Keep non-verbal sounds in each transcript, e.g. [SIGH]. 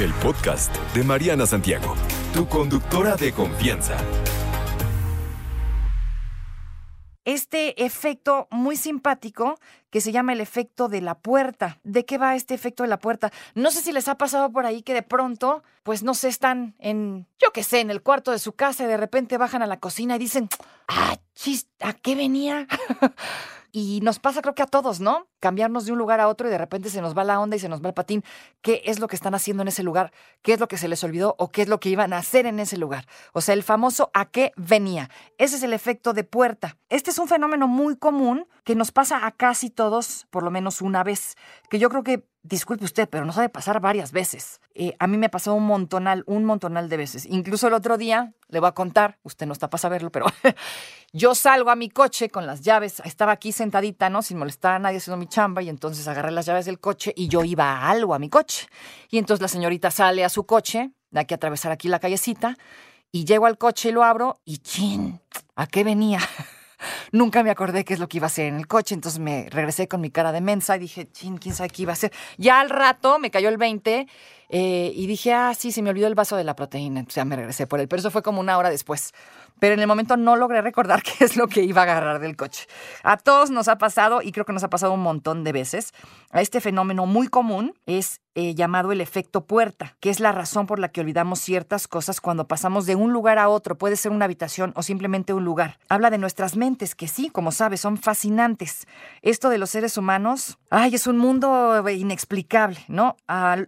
el podcast de Mariana Santiago, tu conductora de confianza. Este efecto muy simpático que se llama el efecto de la puerta. ¿De qué va este efecto de la puerta? No sé si les ha pasado por ahí que de pronto, pues no sé, están en, yo qué sé, en el cuarto de su casa y de repente bajan a la cocina y dicen, ah, chis, ¿a qué venía? [LAUGHS] Y nos pasa creo que a todos, ¿no? Cambiarnos de un lugar a otro y de repente se nos va la onda y se nos va el patín. ¿Qué es lo que están haciendo en ese lugar? ¿Qué es lo que se les olvidó o qué es lo que iban a hacer en ese lugar? O sea, el famoso a qué venía. Ese es el efecto de puerta. Este es un fenómeno muy común que nos pasa a casi todos por lo menos una vez, que yo creo que disculpe usted, pero no sabe pasar varias veces. Eh, a mí me pasó un montonal, un montonal de veces. Incluso el otro día, le voy a contar, usted no está para saberlo, pero [LAUGHS] yo salgo a mi coche con las llaves, estaba aquí sentadita, ¿no? Sin molestar a nadie haciendo mi chamba, y entonces agarré las llaves del coche y yo iba a algo a mi coche. Y entonces la señorita sale a su coche, aquí a atravesar aquí la callecita, y llego al coche y lo abro, y chin, ¿a qué venía? [LAUGHS] Nunca me acordé qué es lo que iba a hacer en el coche, entonces me regresé con mi cara de mensa y dije, chin, quién sabe qué iba a hacer. Ya al rato me cayó el 20 eh, y dije, ah, sí, se me olvidó el vaso de la proteína, entonces ya me regresé por él, pero eso fue como una hora después. Pero en el momento no logré recordar [LAUGHS] qué es lo que iba a agarrar del coche. A todos nos ha pasado, y creo que nos ha pasado un montón de veces, a este fenómeno muy común es eh, llamado el efecto puerta, que es la razón por la que olvidamos ciertas cosas cuando pasamos de un lugar a otro. Puede ser una habitación o simplemente un lugar. Habla de nuestras mentes, que sí, como sabes, son fascinantes. Esto de los seres humanos, ay, es un mundo inexplicable, ¿no?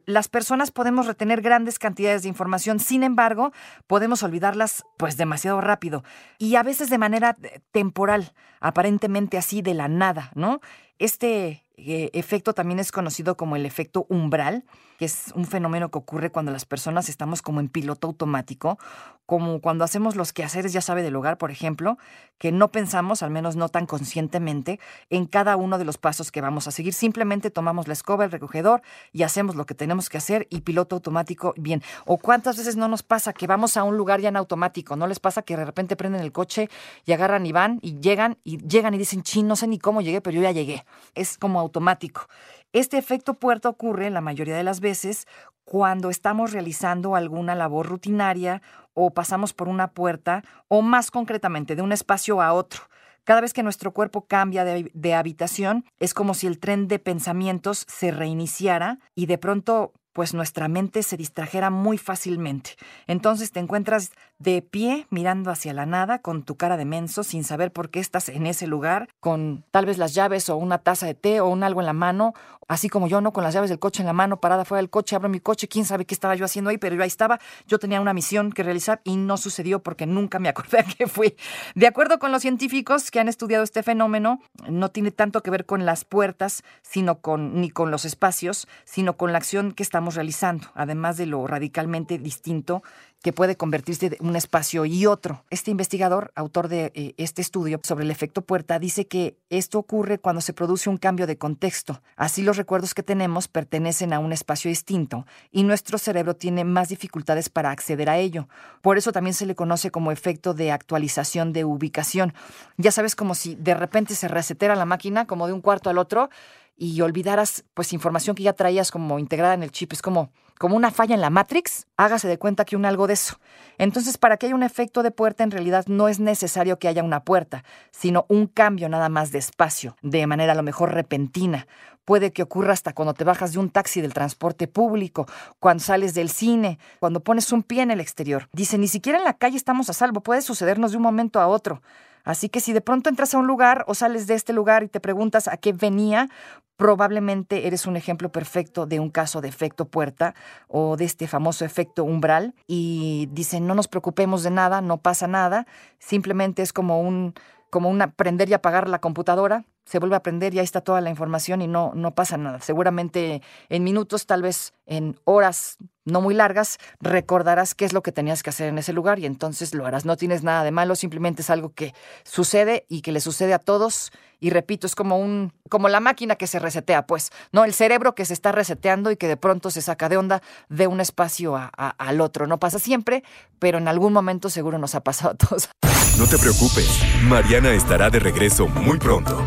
las personas podemos retener grandes cantidades de información, sin embargo, podemos olvidarlas pues demasiado rápido y a veces de manera eh, temporal, aparentemente así de la nada, ¿no? Este efecto también es conocido como el efecto umbral, que es un fenómeno que ocurre cuando las personas estamos como en piloto automático, como cuando hacemos los quehaceres, ya sabe, del hogar, por ejemplo, que no pensamos, al menos no tan conscientemente, en cada uno de los pasos que vamos a seguir. Simplemente tomamos la escoba, el recogedor y hacemos lo que tenemos que hacer y piloto automático, bien. O cuántas veces no nos pasa que vamos a un lugar ya en automático, ¿no les pasa que de repente prenden el coche y agarran y van y llegan y llegan y dicen, chin, no sé ni cómo llegué, pero yo ya llegué. Es como automático. Este efecto puerta ocurre la mayoría de las veces cuando estamos realizando alguna labor rutinaria o pasamos por una puerta o más concretamente de un espacio a otro. Cada vez que nuestro cuerpo cambia de, de, habitación, es como si el tren de pensamientos se reiniciara y de pronto pues nuestra mente se distrajera muy fácilmente. Entonces te encuentras de pie mirando hacia la nada con tu cara de menso sin saber por qué estás en ese lugar, con tal vez las llaves o una taza de té o un algo en la mano, así como yo, ¿no? Con las llaves del coche en la mano, parada fuera del coche, abro mi coche, quién sabe qué estaba yo haciendo ahí, pero yo ahí estaba, yo tenía una misión que realizar y no sucedió porque nunca me acordé a qué fui. De acuerdo con los científicos que han estudiado este fenómeno, no tiene tanto que ver con las puertas, sino con ni con los espacios, sino con la acción que estamos realizando, además de lo radicalmente distinto que puede convertirse de un espacio y otro. Este investigador, autor de eh, este estudio sobre el efecto puerta, dice que esto ocurre cuando se produce un cambio de contexto. Así los recuerdos que tenemos pertenecen a un espacio distinto y nuestro cerebro tiene más dificultades para acceder a ello. Por eso también se le conoce como efecto de actualización de ubicación. Ya sabes, como si de repente se resetera la máquina, como de un cuarto al otro, y olvidaras pues información que ya traías como integrada en el chip. Es como, como una falla en la Matrix, hágase de cuenta que un algo de eso. Entonces, para que haya un efecto de puerta, en realidad no es necesario que haya una puerta, sino un cambio nada más de espacio, de manera a lo mejor repentina. Puede que ocurra hasta cuando te bajas de un taxi del transporte público, cuando sales del cine, cuando pones un pie en el exterior. Dice, ni siquiera en la calle estamos a salvo, puede sucedernos de un momento a otro. Así que si de pronto entras a un lugar o sales de este lugar y te preguntas a qué venía, probablemente eres un ejemplo perfecto de un caso de efecto puerta o de este famoso efecto umbral. Y dicen, no nos preocupemos de nada, no pasa nada, simplemente es como un como un prender y apagar la computadora, se vuelve a prender y ahí está toda la información y no, no pasa nada. Seguramente en minutos, tal vez en horas no muy largas, recordarás qué es lo que tenías que hacer en ese lugar y entonces lo harás. No tienes nada de malo, simplemente es algo que sucede y que le sucede a todos. Y repito, es como un, como la máquina que se resetea, pues, ¿no? El cerebro que se está reseteando y que de pronto se saca de onda de un espacio al otro. No pasa siempre, pero en algún momento seguro nos ha pasado a todos. No te preocupes, Mariana estará de regreso muy pronto